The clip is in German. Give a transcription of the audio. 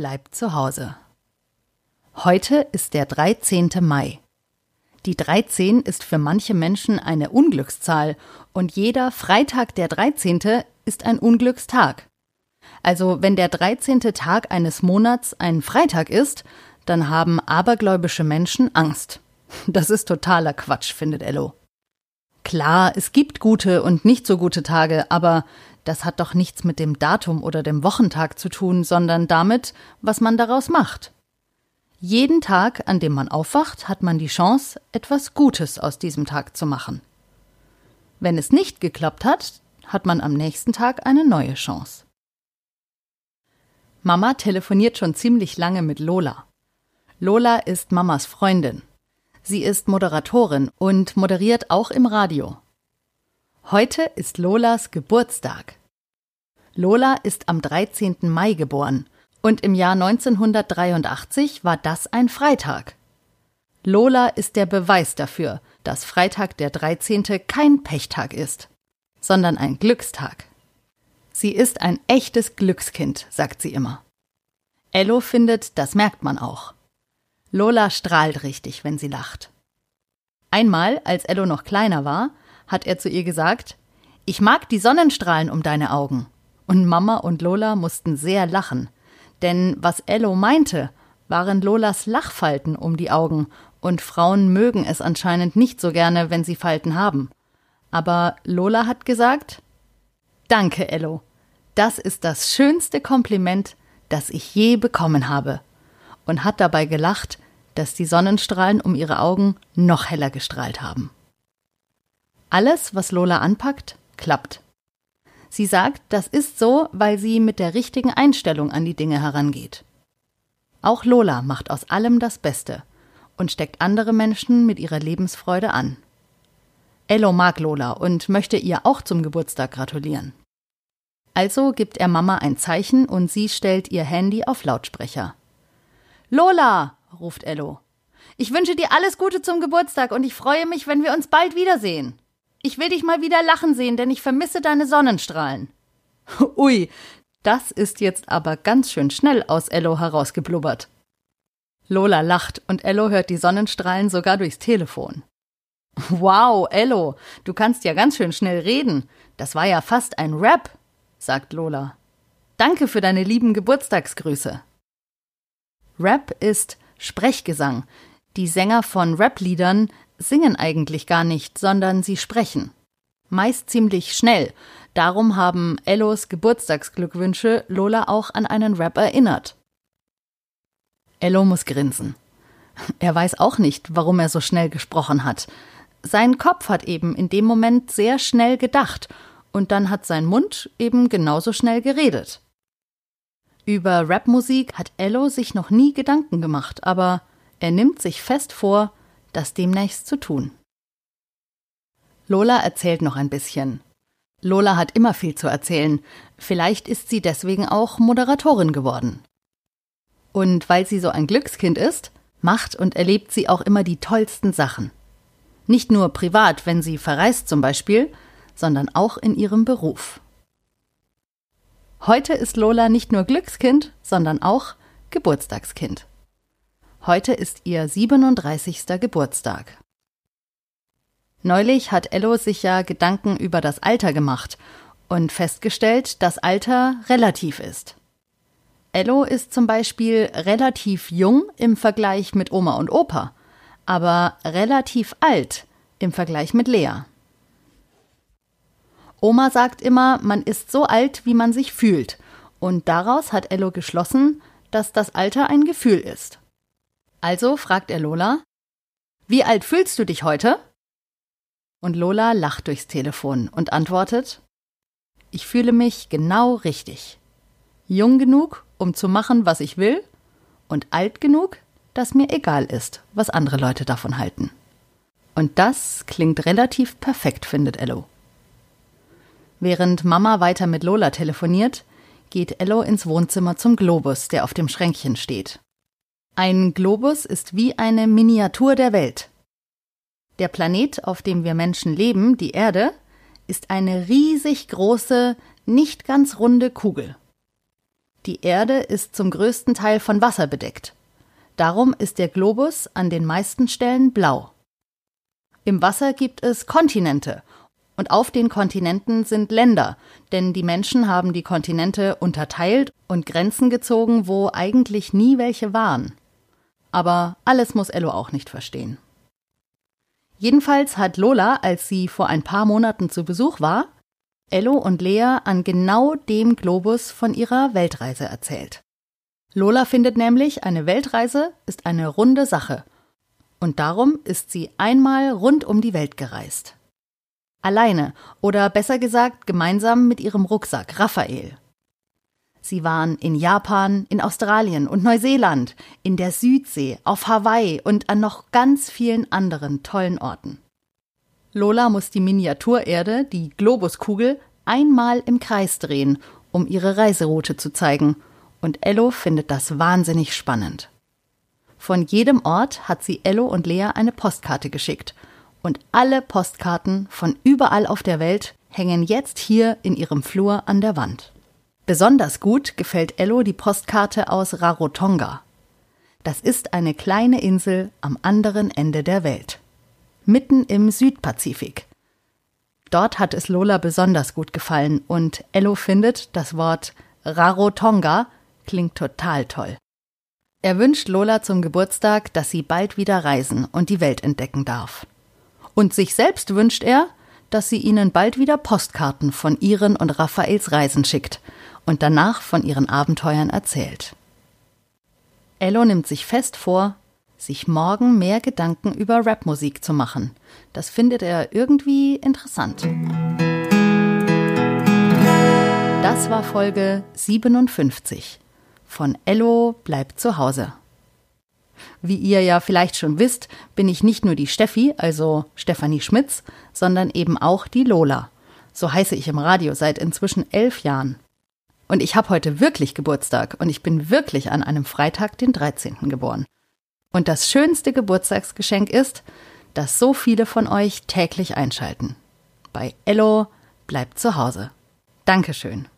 bleibt zu Hause. Heute ist der 13. Mai. Die 13 ist für manche Menschen eine Unglückszahl und jeder Freitag der 13. ist ein Unglückstag. Also wenn der 13. Tag eines Monats ein Freitag ist, dann haben abergläubische Menschen Angst. Das ist totaler Quatsch, findet Ello. Klar, es gibt gute und nicht so gute Tage, aber das hat doch nichts mit dem Datum oder dem Wochentag zu tun, sondern damit, was man daraus macht. Jeden Tag, an dem man aufwacht, hat man die Chance, etwas Gutes aus diesem Tag zu machen. Wenn es nicht geklappt hat, hat man am nächsten Tag eine neue Chance. Mama telefoniert schon ziemlich lange mit Lola. Lola ist Mamas Freundin. Sie ist Moderatorin und moderiert auch im Radio. Heute ist Lolas Geburtstag. Lola ist am 13. Mai geboren und im Jahr 1983 war das ein Freitag. Lola ist der Beweis dafür, dass Freitag der 13. kein Pechtag ist, sondern ein Glückstag. Sie ist ein echtes Glückskind, sagt sie immer. Ello findet, das merkt man auch. Lola strahlt richtig, wenn sie lacht. Einmal, als Ello noch kleiner war, hat er zu ihr gesagt, ich mag die Sonnenstrahlen um deine Augen. Und Mama und Lola mussten sehr lachen, denn was Ello meinte, waren Lolas Lachfalten um die Augen, und Frauen mögen es anscheinend nicht so gerne, wenn sie Falten haben. Aber Lola hat gesagt Danke, Ello. Das ist das schönste Kompliment, das ich je bekommen habe, und hat dabei gelacht, dass die Sonnenstrahlen um ihre Augen noch heller gestrahlt haben. Alles, was Lola anpackt, klappt. Sie sagt, das ist so, weil sie mit der richtigen Einstellung an die Dinge herangeht. Auch Lola macht aus allem das Beste und steckt andere Menschen mit ihrer Lebensfreude an. Ello mag Lola und möchte ihr auch zum Geburtstag gratulieren. Also gibt er Mama ein Zeichen und sie stellt ihr Handy auf Lautsprecher. Lola, ruft Ello. Ich wünsche dir alles Gute zum Geburtstag und ich freue mich, wenn wir uns bald wiedersehen. Ich will dich mal wieder lachen sehen, denn ich vermisse deine Sonnenstrahlen. Ui, das ist jetzt aber ganz schön schnell aus Ello herausgeblubbert. Lola lacht und Ello hört die Sonnenstrahlen sogar durchs Telefon. Wow, Ello, du kannst ja ganz schön schnell reden. Das war ja fast ein Rap, sagt Lola. Danke für deine lieben Geburtstagsgrüße. Rap ist Sprechgesang. Die Sänger von Rap-Liedern singen eigentlich gar nicht, sondern sie sprechen. Meist ziemlich schnell. Darum haben Ellos Geburtstagsglückwünsche Lola auch an einen Rap erinnert. Ello muss grinsen. Er weiß auch nicht, warum er so schnell gesprochen hat. Sein Kopf hat eben in dem Moment sehr schnell gedacht und dann hat sein Mund eben genauso schnell geredet. Über Rapmusik hat Ello sich noch nie Gedanken gemacht, aber er nimmt sich fest vor, das demnächst zu tun. Lola erzählt noch ein bisschen. Lola hat immer viel zu erzählen. Vielleicht ist sie deswegen auch Moderatorin geworden. Und weil sie so ein Glückskind ist, macht und erlebt sie auch immer die tollsten Sachen. Nicht nur privat, wenn sie verreist zum Beispiel, sondern auch in ihrem Beruf. Heute ist Lola nicht nur Glückskind, sondern auch Geburtstagskind. Heute ist ihr 37. Geburtstag. Neulich hat Ello sich ja Gedanken über das Alter gemacht und festgestellt, dass Alter relativ ist. Ello ist zum Beispiel relativ jung im Vergleich mit Oma und Opa, aber relativ alt im Vergleich mit Lea. Oma sagt immer, man ist so alt, wie man sich fühlt, und daraus hat Ello geschlossen, dass das Alter ein Gefühl ist. Also fragt er Lola, wie alt fühlst du dich heute? Und Lola lacht durchs Telefon und antwortet, ich fühle mich genau richtig. Jung genug, um zu machen, was ich will, und alt genug, dass mir egal ist, was andere Leute davon halten. Und das klingt relativ perfekt, findet Ello. Während Mama weiter mit Lola telefoniert, geht Ello ins Wohnzimmer zum Globus, der auf dem Schränkchen steht. Ein Globus ist wie eine Miniatur der Welt. Der Planet, auf dem wir Menschen leben, die Erde, ist eine riesig große, nicht ganz runde Kugel. Die Erde ist zum größten Teil von Wasser bedeckt. Darum ist der Globus an den meisten Stellen blau. Im Wasser gibt es Kontinente und auf den Kontinenten sind Länder, denn die Menschen haben die Kontinente unterteilt und Grenzen gezogen, wo eigentlich nie welche waren. Aber alles muss Ello auch nicht verstehen. Jedenfalls hat Lola, als sie vor ein paar Monaten zu Besuch war, Ello und Lea an genau dem Globus von ihrer Weltreise erzählt. Lola findet nämlich, eine Weltreise ist eine runde Sache. Und darum ist sie einmal rund um die Welt gereist. Alleine oder besser gesagt gemeinsam mit ihrem Rucksack Raphael. Sie waren in Japan, in Australien und Neuseeland, in der Südsee, auf Hawaii und an noch ganz vielen anderen tollen Orten. Lola muss die Miniaturerde, die Globuskugel, einmal im Kreis drehen, um ihre Reiseroute zu zeigen, und Ello findet das wahnsinnig spannend. Von jedem Ort hat sie Ello und Lea eine Postkarte geschickt, und alle Postkarten von überall auf der Welt hängen jetzt hier in ihrem Flur an der Wand. Besonders gut gefällt Ello die Postkarte aus Rarotonga. Das ist eine kleine Insel am anderen Ende der Welt. Mitten im Südpazifik. Dort hat es Lola besonders gut gefallen und Ello findet, das Wort Rarotonga klingt total toll. Er wünscht Lola zum Geburtstag, dass sie bald wieder reisen und die Welt entdecken darf. Und sich selbst wünscht er, dass sie ihnen bald wieder Postkarten von ihren und Raphaels Reisen schickt und danach von ihren Abenteuern erzählt. Ello nimmt sich fest vor, sich morgen mehr Gedanken über Rapmusik zu machen. Das findet er irgendwie interessant. Das war Folge 57 von Ello bleibt zu Hause. Wie ihr ja vielleicht schon wisst, bin ich nicht nur die Steffi, also Stefanie Schmitz, sondern eben auch die Lola. So heiße ich im Radio seit inzwischen elf Jahren. Und ich habe heute wirklich Geburtstag und ich bin wirklich an einem Freitag, den 13. geboren. Und das schönste Geburtstagsgeschenk ist, dass so viele von euch täglich einschalten. Bei Ello bleibt zu Hause. Dankeschön.